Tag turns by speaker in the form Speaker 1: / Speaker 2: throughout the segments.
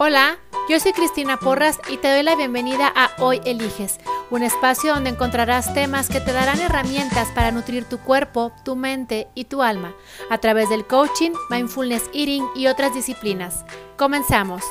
Speaker 1: Hola, yo soy Cristina Porras y te doy la bienvenida a Hoy Eliges, un espacio donde encontrarás temas que te darán herramientas para nutrir tu cuerpo, tu mente y tu alma a través del coaching, mindfulness eating y otras disciplinas. Comenzamos.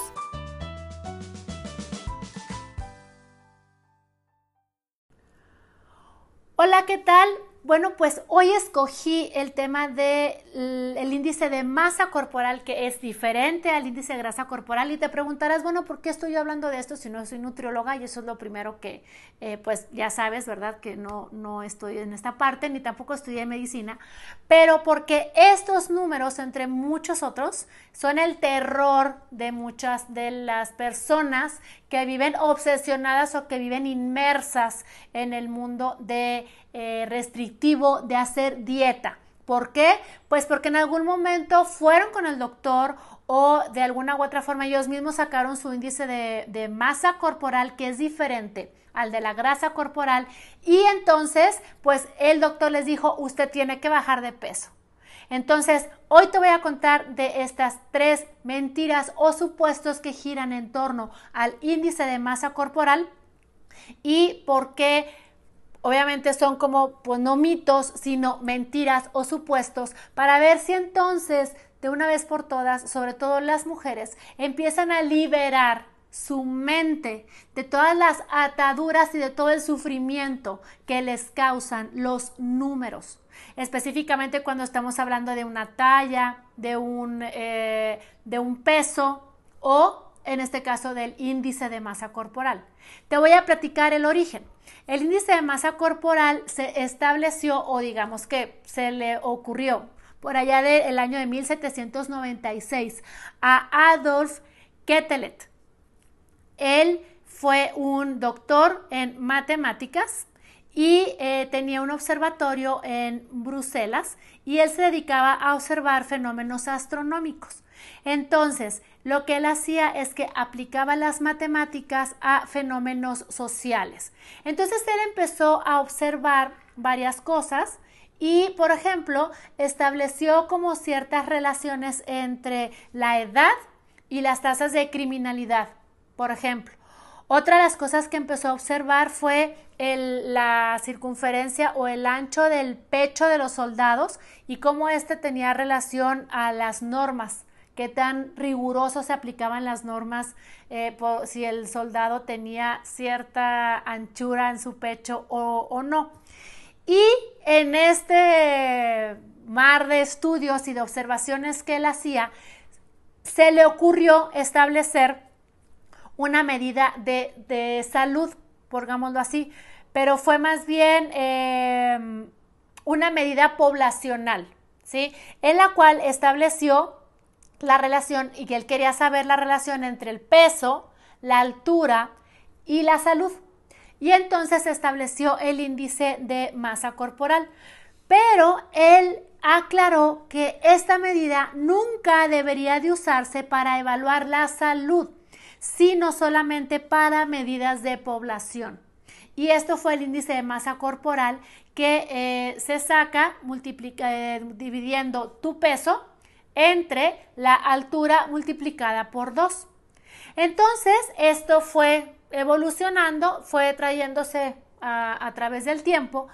Speaker 1: Hola, ¿qué tal? Bueno, pues hoy escogí el tema del el índice de masa corporal que es diferente al índice de grasa corporal y te preguntarás, bueno, ¿por qué estoy hablando de esto si no soy nutrióloga? Y eso es lo primero que, eh, pues ya sabes, ¿verdad? Que no, no estoy en esta parte ni tampoco estudié medicina, pero porque estos números, entre muchos otros, son el terror de muchas de las personas que viven obsesionadas o que viven inmersas en el mundo de eh, restrictivo de hacer dieta. ¿Por qué? Pues porque en algún momento fueron con el doctor o de alguna u otra forma ellos mismos sacaron su índice de, de, masa corporal que es diferente al de la grasa corporal y entonces pues el doctor les dijo usted tiene que bajar de peso. Entonces, hoy te voy a contar de estas tres mentiras o supuestos que giran en torno al índice de masa corporal y por qué obviamente son como, pues no mitos, sino mentiras o supuestos, para ver si entonces, de una vez por todas, sobre todo las mujeres, empiezan a liberar su mente de todas las ataduras y de todo el sufrimiento que les causan los números. Específicamente cuando estamos hablando de una talla, de un, eh, de un peso o en este caso del índice de masa corporal. Te voy a platicar el origen. El índice de masa corporal se estableció o digamos que se le ocurrió por allá del año de 1796 a Adolf Quetelet. Él fue un doctor en matemáticas y eh, tenía un observatorio en Bruselas y él se dedicaba a observar fenómenos astronómicos. Entonces, lo que él hacía es que aplicaba las matemáticas a fenómenos sociales. Entonces, él empezó a observar varias cosas y, por ejemplo, estableció como ciertas relaciones entre la edad y las tasas de criminalidad, por ejemplo. Otra de las cosas que empezó a observar fue la circunferencia o el ancho del pecho de los soldados y cómo éste tenía relación a las normas qué tan riguroso se aplicaban las normas, eh, si el soldado tenía cierta anchura en su pecho o no. Y en este mar de estudios y de observaciones que él hacía, se le ocurrió establecer una medida de, de salud, pongámoslo así, pero fue más bien em, una medida poblacional, ¿sí? En la cual estableció la relación y que él quería saber la relación entre el peso, la altura y la salud. Y entonces estableció el índice de masa corporal. Pero él aclaró que esta medida nunca debería de usarse para evaluar la salud, sino solamente para medidas de población. Y esto fue el índice de masa corporal que eh, se saca eh, dividiendo tu peso entre la altura multiplicada por 2. Entonces, esto fue evolucionando, fue trayéndose a, través del tiempo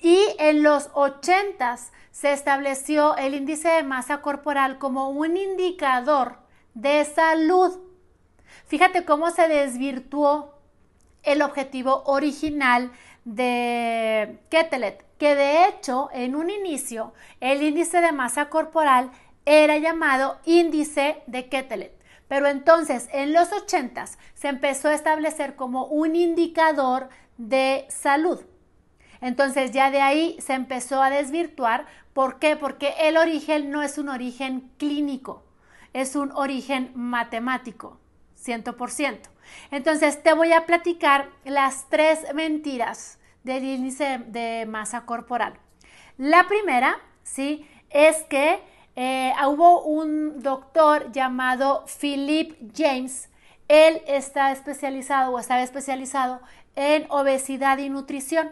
Speaker 1: y en los 80 se estableció el índice de masa corporal como un indicador de salud. Fíjate cómo se desvirtuó el objetivo original de Ketelet, que de hecho en un inicio el índice de masa corporal era llamado índice de Ketelet. Pero entonces en los 80 se empezó a establecer como un indicador de salud. Entonces ya de ahí se empezó a desvirtuar. ¿Por qué? Porque el origen no es un origen clínico, es un origen matemático, 100%. Entonces te voy a platicar las tres mentiras del índice de masa corporal. La primera, ¿sí? Es que eh, hubo un doctor llamado Philip James. Él está especializado o estaba especializado en obesidad y nutrición.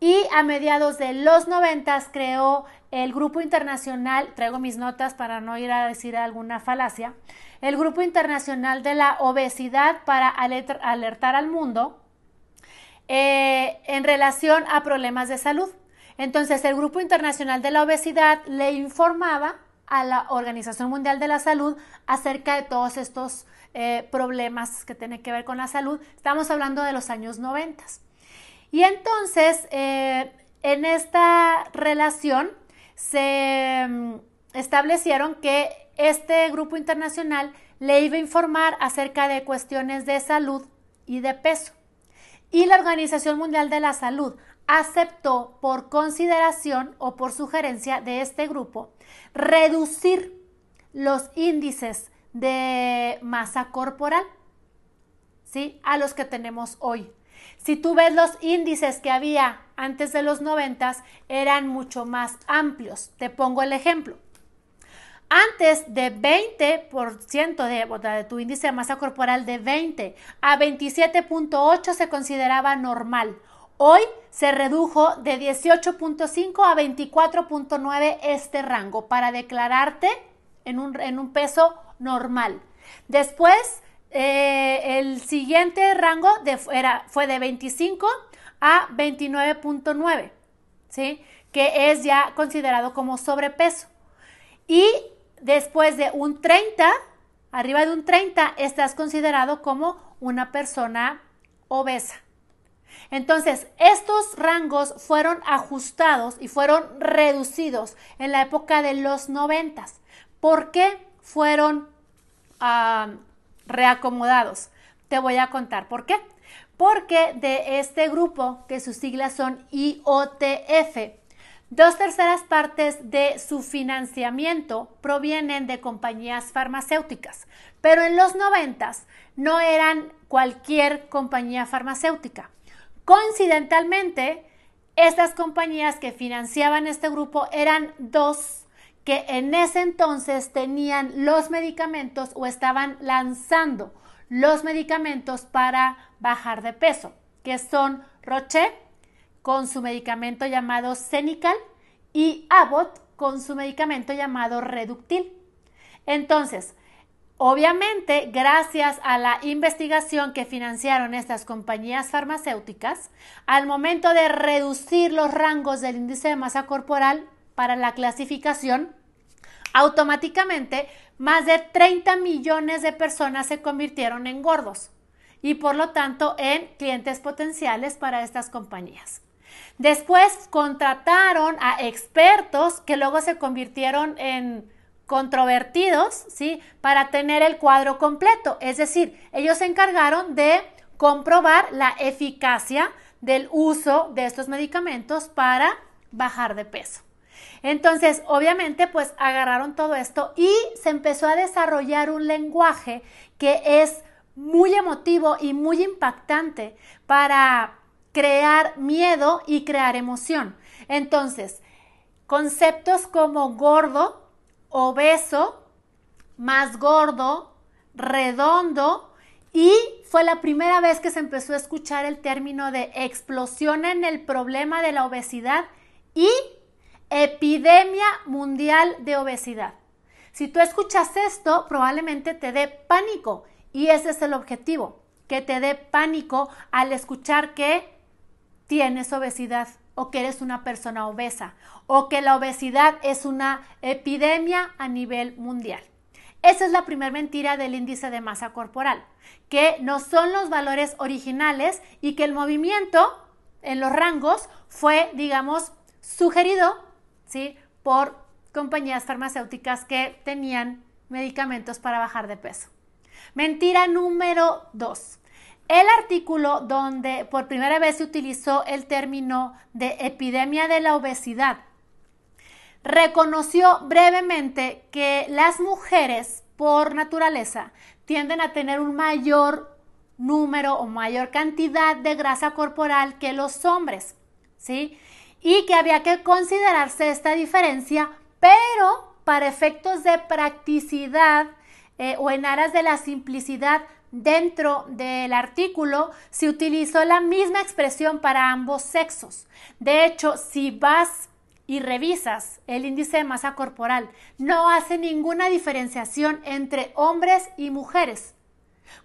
Speaker 1: Y a mediados de los noventas creó el Grupo Internacional, traigo mis notas para no ir a decir alguna falacia, el Grupo Internacional de la Obesidad para alertar al mundo eh, en relación a problemas de salud. Entonces, el Grupo Internacional de la Obesidad le informaba a la Organización Mundial de la Salud acerca de todos estos eh, problemas que tienen que ver con la salud. Estamos hablando de los años 90. Y entonces, eh, en esta relación se mm, establecieron que este grupo internacional le iba a informar acerca de cuestiones de salud y de peso. Y la Organización Mundial de la Salud aceptó por consideración o por sugerencia de este grupo reducir los índices de masa corporal, ¿sí? A los que tenemos hoy. Si tú ves los índices que había antes de los noventas, eran mucho más amplios. Te pongo el ejemplo. Antes de 20% de, de tu índice de masa corporal de 20 a 27.8 se consideraba normal. Hoy se redujo de 18.5 a 24.9 este rango para declararte en un, en un peso normal. Después, eh, el siguiente rango de, era, fue de 25 a 29.9, ¿sí? Que es ya considerado como sobrepeso. Y después de un 30, arriba de un 30, estás considerado como una persona obesa. Entonces, estos rangos fueron ajustados y fueron reducidos en la época de los noventas. ¿Por qué fueron ah, reacomodados? Te voy a contar por qué. Porque de este grupo, que sus siglas son IOTF, dos terceras partes de su financiamiento provienen de compañías farmacéuticas, pero en los noventas no eran cualquier compañía farmacéutica. Coincidentalmente, estas compañías que financiaban este grupo eran dos que en ese entonces tenían los medicamentos o estaban lanzando los medicamentos para bajar de peso, que son Roche con su medicamento llamado Cenical y Abbott con su medicamento llamado Reductil. Entonces, Obviamente, gracias a la investigación que financiaron estas compañías farmacéuticas, al momento de reducir los rangos del índice de masa corporal para la clasificación, automáticamente más de 30 millones de personas se convirtieron en gordos y por lo tanto en clientes potenciales para estas compañías. Después contrataron a expertos que luego se convirtieron en controvertidos, ¿sí? Para tener el cuadro completo. Es decir, ellos se encargaron de comprobar la eficacia del uso de estos medicamentos para bajar de peso. Entonces, obviamente, pues agarraron todo esto y se empezó a desarrollar un lenguaje que es muy emotivo y muy impactante para crear miedo y crear emoción. Entonces, conceptos como gordo, obeso, más gordo, redondo y fue la primera vez que se empezó a escuchar el término de explosión en el problema de la obesidad y epidemia mundial de obesidad. Si tú escuchas esto, probablemente te dé pánico y ese es el objetivo, que te dé pánico al escuchar que tienes obesidad o que eres una persona obesa o que la obesidad es una epidemia a nivel mundial. Esa es la primera mentira del índice de masa corporal, que no son los valores originales y que el movimiento en los rangos fue, digamos, sugerido por compañías farmacéuticas que tenían medicamentos para bajar de peso. Mentira número dos. El artículo donde por primera vez se utilizó el término de epidemia de la obesidad reconoció brevemente que las mujeres por naturaleza tienden a tener un mayor número o mayor cantidad de grasa corporal que los hombres, ¿sí? Y que había que considerarse esta diferencia, pero para efectos de practicidad eh, o en aras de la simplicidad dentro del artículo se utilizó la misma expresión para ambos sexos. De hecho, si vas y revisas el índice de masa corporal, no hace ninguna diferenciación entre hombres y mujeres.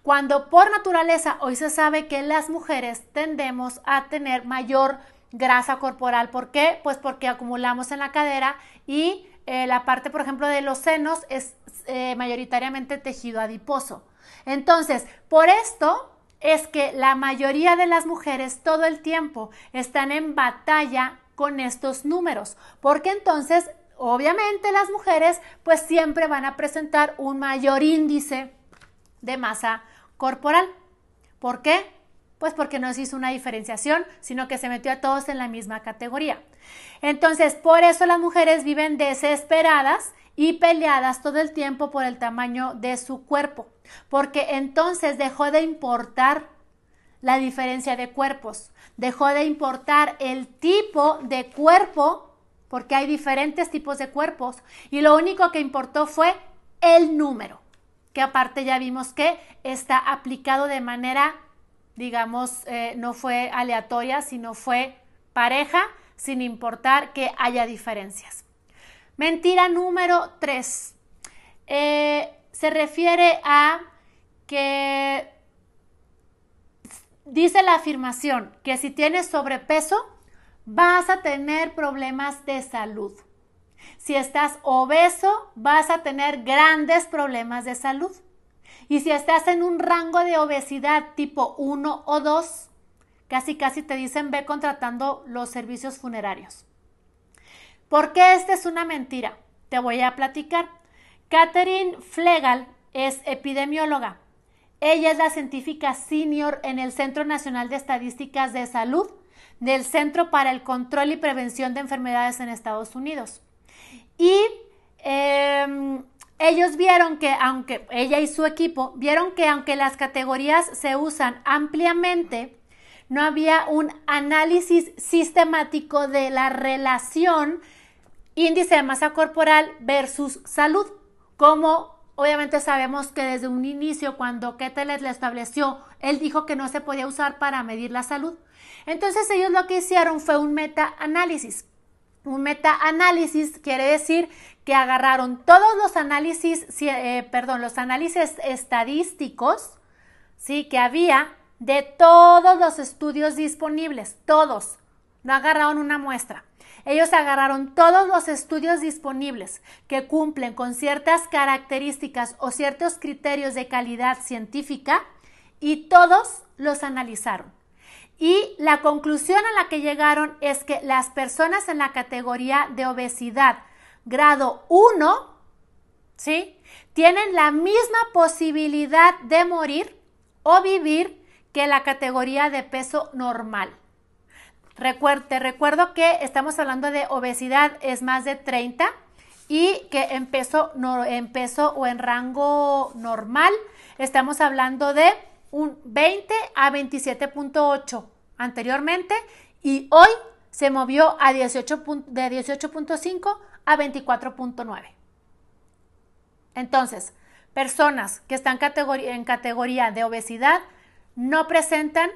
Speaker 1: Cuando por naturaleza hoy se sabe que las mujeres tendemos a tener mayor grasa corporal. ¿Por qué? Pues porque acumulamos en la cadera y eh, la parte, por ejemplo, de los senos es eh, mayoritariamente tejido adiposo. Entonces, por esto es que la mayoría de las mujeres todo el tiempo están en batalla con estos números, porque entonces, obviamente, las mujeres pues siempre van a presentar un mayor índice de masa corporal. ¿Por qué? Pues porque no se hizo una diferenciación, sino que se metió a todos en la misma categoría. Entonces, por eso las mujeres viven desesperadas y peleadas todo el tiempo por el tamaño de su cuerpo, porque entonces dejó de importar la diferencia de cuerpos, dejó de importar el tipo de cuerpo, porque hay diferentes tipos de cuerpos, y lo único que importó fue el número, que aparte ya vimos que está aplicado de manera, digamos, eh, no fue aleatoria, sino fue pareja, sin importar que haya diferencias. Mentira número 3. Eh, se refiere a que dice la afirmación que si tienes sobrepeso, vas a tener problemas de salud. Si estás obeso, vas a tener grandes problemas de salud. Y si estás en un rango de obesidad tipo 1 o 2, casi casi te dicen ve contratando los servicios funerarios. ¿Por qué esta es una mentira? Te voy a platicar. Catherine Flegal es epidemióloga. Ella es la científica senior en el Centro Nacional de Estadísticas de Salud del Centro para el Control y Prevención de Enfermedades en Estados Unidos. Y em, ellos vieron que, aunque ella y su equipo, vieron que aunque las categorías se usan ampliamente, no había un análisis sistemático de la relación índice de masa corporal versus salud. Como obviamente sabemos que desde un inicio, cuando Ketelet le estableció, él dijo que no se podía usar para medir la salud. Entonces ellos lo que hicieron fue un meta-análisis. Un meta-análisis quiere decir agarraron todos los análisis, eh, perdón, los análisis estadísticos, sí, que había de todos los estudios disponibles, todos. No agarraron una muestra. Ellos agarraron todos los estudios disponibles que cumplen con ciertas características o ciertos criterios de calidad científica y todos los analizaron. Y la conclusión a la que llegaron es que las personas en la categoría de obesidad grado 1, ¿sí? Tienen la misma posibilidad de morir o vivir que la categoría de peso normal te recuerdo que estamos hablando de obesidad es más de 30 y que en peso, en peso o en rango normal estamos hablando de un 20 a 27.8 anteriormente y hoy se movió a 18, de 18.5 a 24.9. Entonces, personas que están en categoría de obesidad no presentan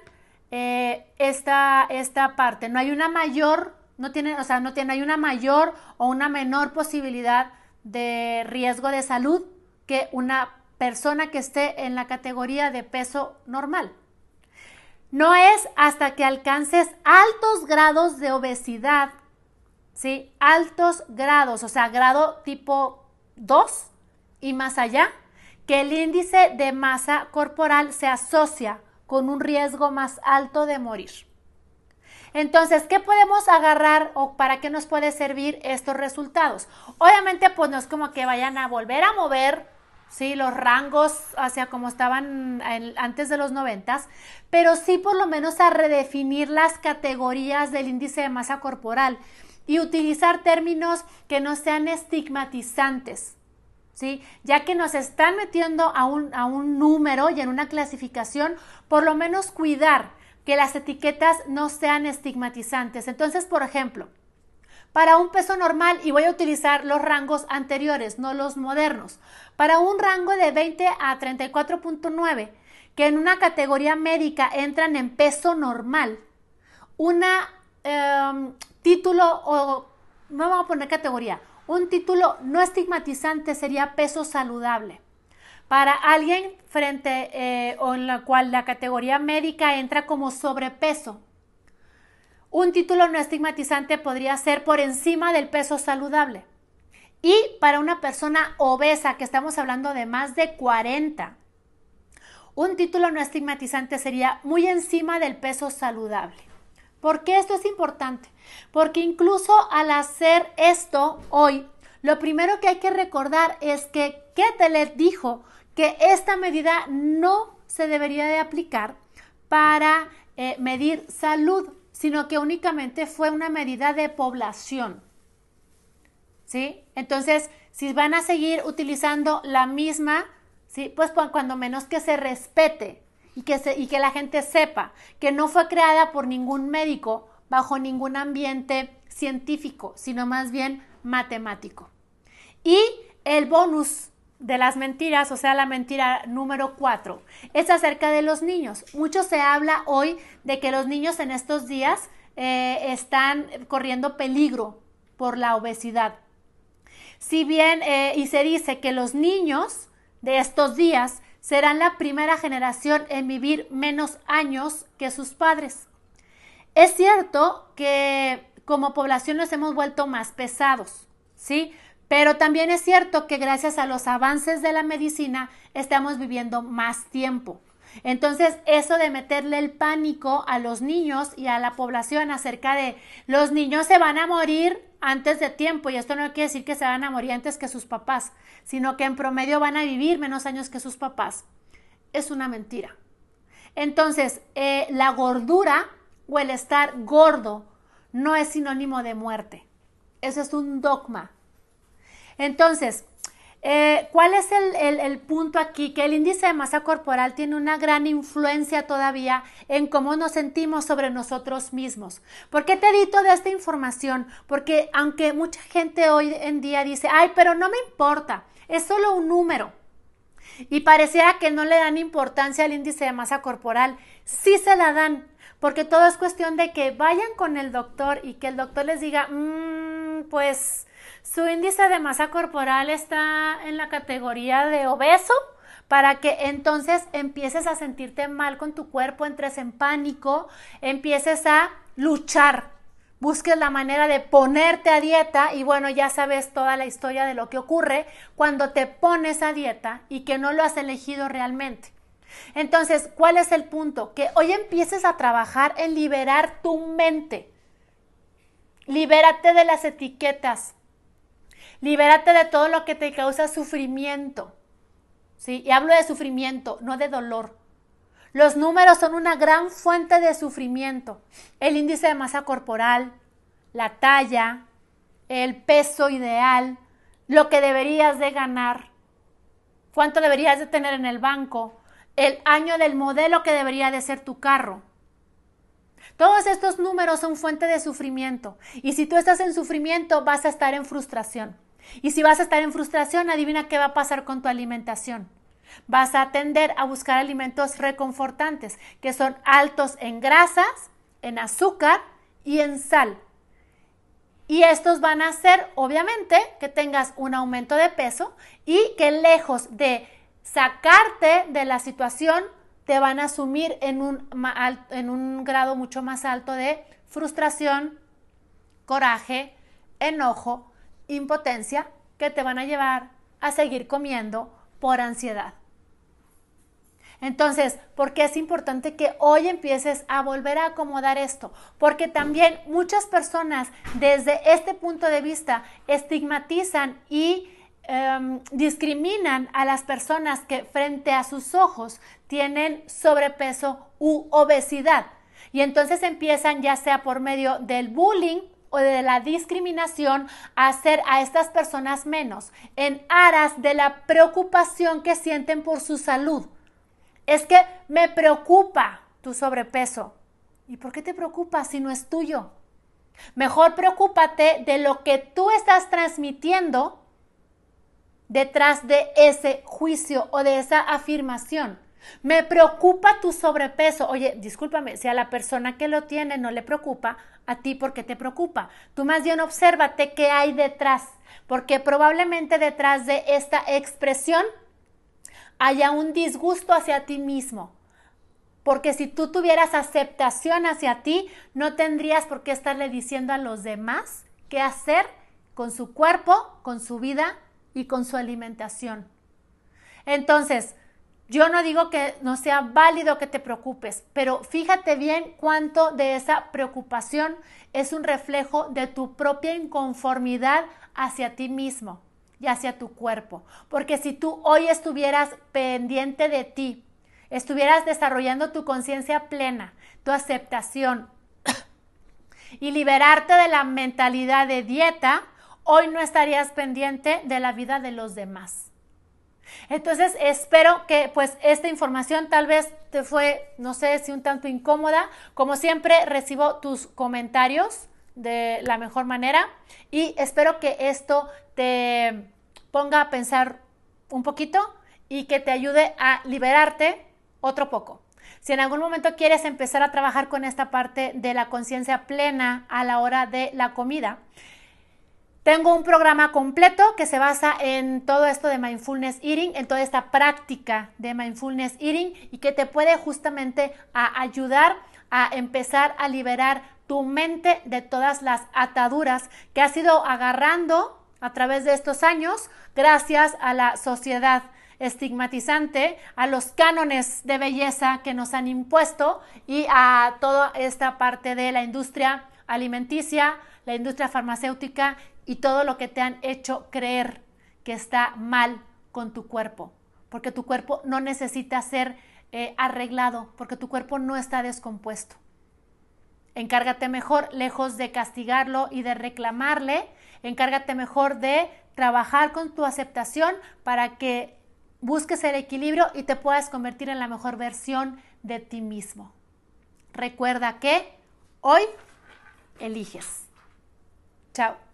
Speaker 1: eh, esta, esta parte. No hay una mayor, no tiene, o sea, no tiene, hay una mayor o una menor posibilidad de riesgo de salud que una persona que esté en la categoría de peso normal. No es hasta que alcances altos grados de obesidad, ¿sí? Altos grados, o sea, grado tipo 2 y más allá, que el índice de masa corporal se asocia con un riesgo más alto de morir. Entonces, ¿qué podemos agarrar o para qué nos puede servir estos resultados? Obviamente, pues no es como que vayan a volver a mover ¿sí? los rangos hacia como estaban antes de los noventas, pero sí por lo menos a redefinir las categorías del índice de masa corporal y utilizar términos que no sean estigmatizantes. ¿sí? Ya que nos están metiendo a un, a un número y en una clasificación, por lo menos cuidar que las etiquetas no sean estigmatizantes. Entonces, por ejemplo, para un peso normal, y voy a utilizar los rangos anteriores, no los modernos, para un rango de 20 a 34.9, que en una categoría médica entran en peso normal, una em, título o no vamos a poner categoría, un título no estigmatizante sería peso saludable. Para alguien frente eh, o en la cual la categoría médica entra como sobrepeso. Un título no estigmatizante podría ser por encima del peso saludable. Y para una persona obesa, que estamos hablando de más de 40, un título no estigmatizante sería muy encima del peso saludable. ¿Por qué esto es importante? Porque incluso al hacer esto hoy, lo primero que hay que recordar es que Ketelet dijo que esta medida no se debería de aplicar para eh, medir salud, sino que únicamente fue una medida de población. ¿Sí? Entonces, si van a seguir utilizando la misma, ¿sí? Pues cuando menos que se respete y que, se, y que la gente sepa que no fue creada por ningún médico bajo ningún ambiente científico, sino más bien matemático. Y el bonus de las mentiras, o sea, la mentira número cuatro, es acerca de los niños. Mucho se habla hoy de que los niños en estos días eh, están corriendo peligro por la obesidad. Si bien, eh, y se dice que los niños de estos días serán la primera generación en vivir menos años que sus padres. Es cierto que como población nos hemos vuelto más pesados, ¿sí? Pero también es cierto que gracias a los avances de la medicina estamos viviendo más tiempo. Entonces, eso de meterle el pánico a los niños y a la población acerca de los niños se van a morir antes de tiempo, y esto no quiere decir que se van a morir antes que sus papás, sino que en promedio van a vivir menos años que sus papás, es una mentira. Entonces, eh, la gordura o el estar gordo no es sinónimo de muerte. Eso es un dogma. Entonces, eh, ¿Cuál es el, punto aquí? Que el índice de masa corporal tiene una gran influencia todavía en cómo nos sentimos sobre nosotros mismos. ¿Por qué te di toda esta información? Porque aunque mucha gente hoy en día dice, ay, pero no me importa, es solo un número. Y pareciera que no le dan importancia al índice de masa corporal. Sí se la dan, porque todo es cuestión de que vayan con el doctor y que el doctor les diga, mmm, pues su índice de masa corporal está en la categoría de obeso para que entonces empieces a sentirte mal con tu cuerpo, entres en pánico, empieces a luchar, busques la manera de ponerte a dieta y bueno, ya sabes toda la historia de lo que ocurre cuando te pones a dieta y que no lo has elegido realmente. Entonces, ¿cuál es el punto? Que hoy empieces a trabajar en liberar tu mente. Libérate de las etiquetas. Libérate de todo lo que te causa sufrimiento. ¿sí? Y hablo de sufrimiento, no de dolor. Los números son una gran fuente de sufrimiento. El índice de masa corporal, la talla, el peso ideal, lo que deberías de ganar, cuánto deberías de tener en el banco, el año del modelo que debería de ser tu carro. Todos estos números son fuente de sufrimiento. Y si tú estás en sufrimiento, vas a estar en frustración. Y si vas a estar en frustración, adivina qué va a pasar con tu alimentación. Vas a tender a buscar alimentos reconfortantes, que son altos en grasas, en azúcar y en sal. Y estos van a hacer, obviamente, que tengas un aumento de peso y que lejos de sacarte de la situación, te van a sumir en un, en un grado mucho más alto de frustración, coraje, enojo impotencia que te van a llevar a seguir comiendo por ansiedad. Entonces, ¿por qué es importante que hoy empieces a volver a acomodar esto? Porque también muchas personas desde este punto de vista estigmatizan y em, discriminan a las personas que frente a sus ojos tienen sobrepeso u obesidad. Y entonces empiezan ya sea por medio del bullying o de la discriminación a hacer a estas personas menos en aras de la preocupación que sienten por su salud. Es que me preocupa tu sobrepeso. ¿Y por qué te preocupa si no es tuyo? Mejor preocúpate de lo que tú estás transmitiendo detrás de ese juicio o de esa afirmación. Me preocupa tu sobrepeso. Oye, discúlpame, si a la persona que lo tiene no le preocupa, a ti por qué te preocupa. Tú más bien obsérvate qué hay detrás, porque probablemente detrás de esta expresión haya un disgusto hacia ti mismo. Porque si tú tuvieras aceptación hacia ti, no tendrías por qué estarle diciendo a los demás qué hacer con su cuerpo, con su vida y con su alimentación. Entonces, yo no digo que no sea válido que te preocupes, pero fíjate bien cuánto de esa preocupación es un reflejo de tu propia inconformidad hacia ti mismo y hacia tu cuerpo. Porque si tú hoy estuvieras pendiente de ti, estuvieras desarrollando tu conciencia plena, tu aceptación y liberarte de la mentalidad de dieta, hoy no estarías pendiente de la vida de los demás. Entonces, espero que pues esta información tal vez te fue, no sé si un tanto incómoda. Como siempre, recibo tus comentarios de la mejor manera y espero que esto te ponga a pensar un poquito y que te ayude a liberarte otro poco. Si en algún momento quieres empezar a trabajar con esta parte de la conciencia plena a la hora de la comida, tengo un programa completo que se basa en todo esto de mindfulness eating, en toda esta práctica de mindfulness eating y que te puede justamente ayudar a empezar a liberar tu mente de todas las ataduras que has ido agarrando a través de estos años gracias a la sociedad estigmatizante, a los cánones de belleza que nos han impuesto y a toda esta parte de la industria alimenticia, la industria farmacéutica y todo lo que te han hecho creer que está mal con tu cuerpo, porque tu cuerpo no necesita ser eh, arreglado, porque tu cuerpo no está descompuesto. Encárgate mejor, lejos de castigarlo y de reclamarle, encárgate mejor de trabajar con tu aceptación para que busques el equilibrio y te puedas convertir en la mejor versión de ti mismo. Recuerda que hoy eliges. Chao.